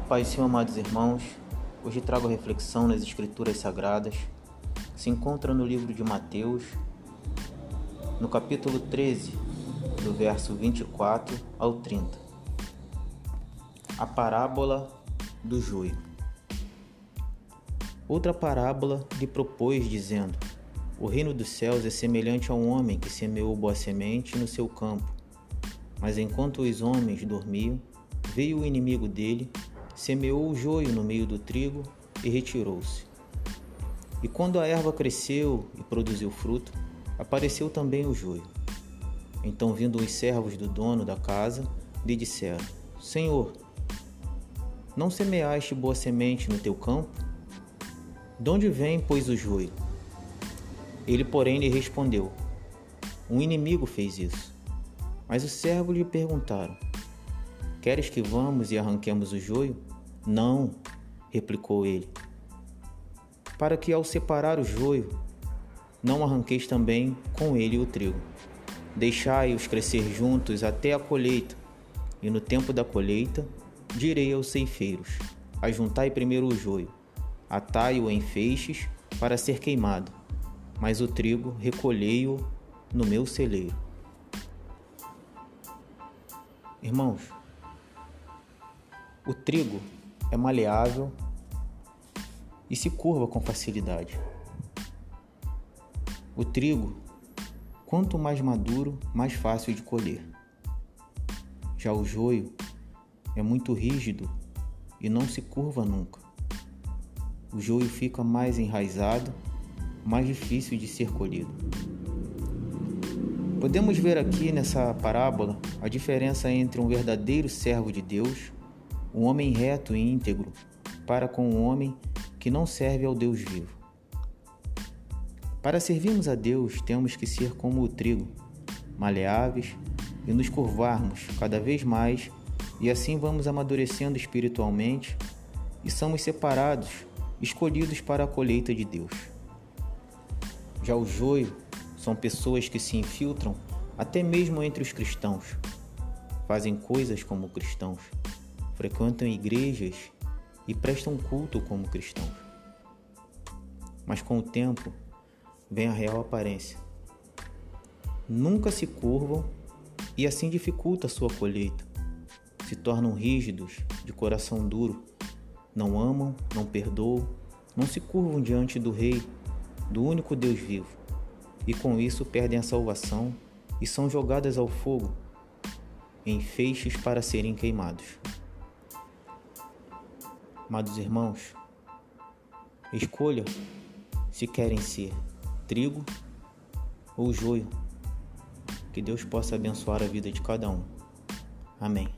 Pai Senhor, amados irmãos, hoje trago a reflexão nas Escrituras Sagradas. Se encontra no livro de Mateus, no capítulo 13, do verso 24 ao 30. A parábola do joio. Outra parábola lhe propôs, dizendo: O reino dos céus é semelhante a um homem que semeou boa semente no seu campo. Mas enquanto os homens dormiam, veio o inimigo dele semeou o joio no meio do trigo e retirou-se. E quando a erva cresceu e produziu fruto, apareceu também o joio. Então, vindo os servos do dono da casa, lhe disseram: Senhor, não semeaste boa semente no teu campo? De onde vem, pois, o joio? Ele, porém, lhe respondeu: Um inimigo fez isso. Mas os servos lhe perguntaram: Queres que vamos e arranquemos o joio? Não, replicou ele. Para que ao separar o joio, não arranqueis também com ele o trigo. Deixai-os crescer juntos até a colheita, e no tempo da colheita direi aos ceifeiros: Ajuntai primeiro o joio, atai-o em feixes para ser queimado, mas o trigo recolhei-o no meu celeiro. Irmãos, o trigo é maleável e se curva com facilidade. O trigo, quanto mais maduro, mais fácil de colher. Já o joio é muito rígido e não se curva nunca. O joio fica mais enraizado, mais difícil de ser colhido. Podemos ver aqui nessa parábola a diferença entre um verdadeiro servo de Deus um homem reto e íntegro para com um homem que não serve ao Deus vivo. Para servirmos a Deus, temos que ser como o trigo, maleáveis e nos curvarmos cada vez mais, e assim vamos amadurecendo espiritualmente e somos separados, escolhidos para a colheita de Deus. Já o joio são pessoas que se infiltram até mesmo entre os cristãos, fazem coisas como cristãos frequentam igrejas e prestam culto como cristãos. Mas com o tempo vem a real aparência. Nunca se curvam e assim dificulta a sua colheita. Se tornam rígidos, de coração duro, não amam, não perdoam, não se curvam diante do Rei, do único Deus vivo, e com isso perdem a salvação e são jogadas ao fogo, em feixes para serem queimados. Amados irmãos, escolha se querem ser trigo ou joio. Que Deus possa abençoar a vida de cada um. Amém.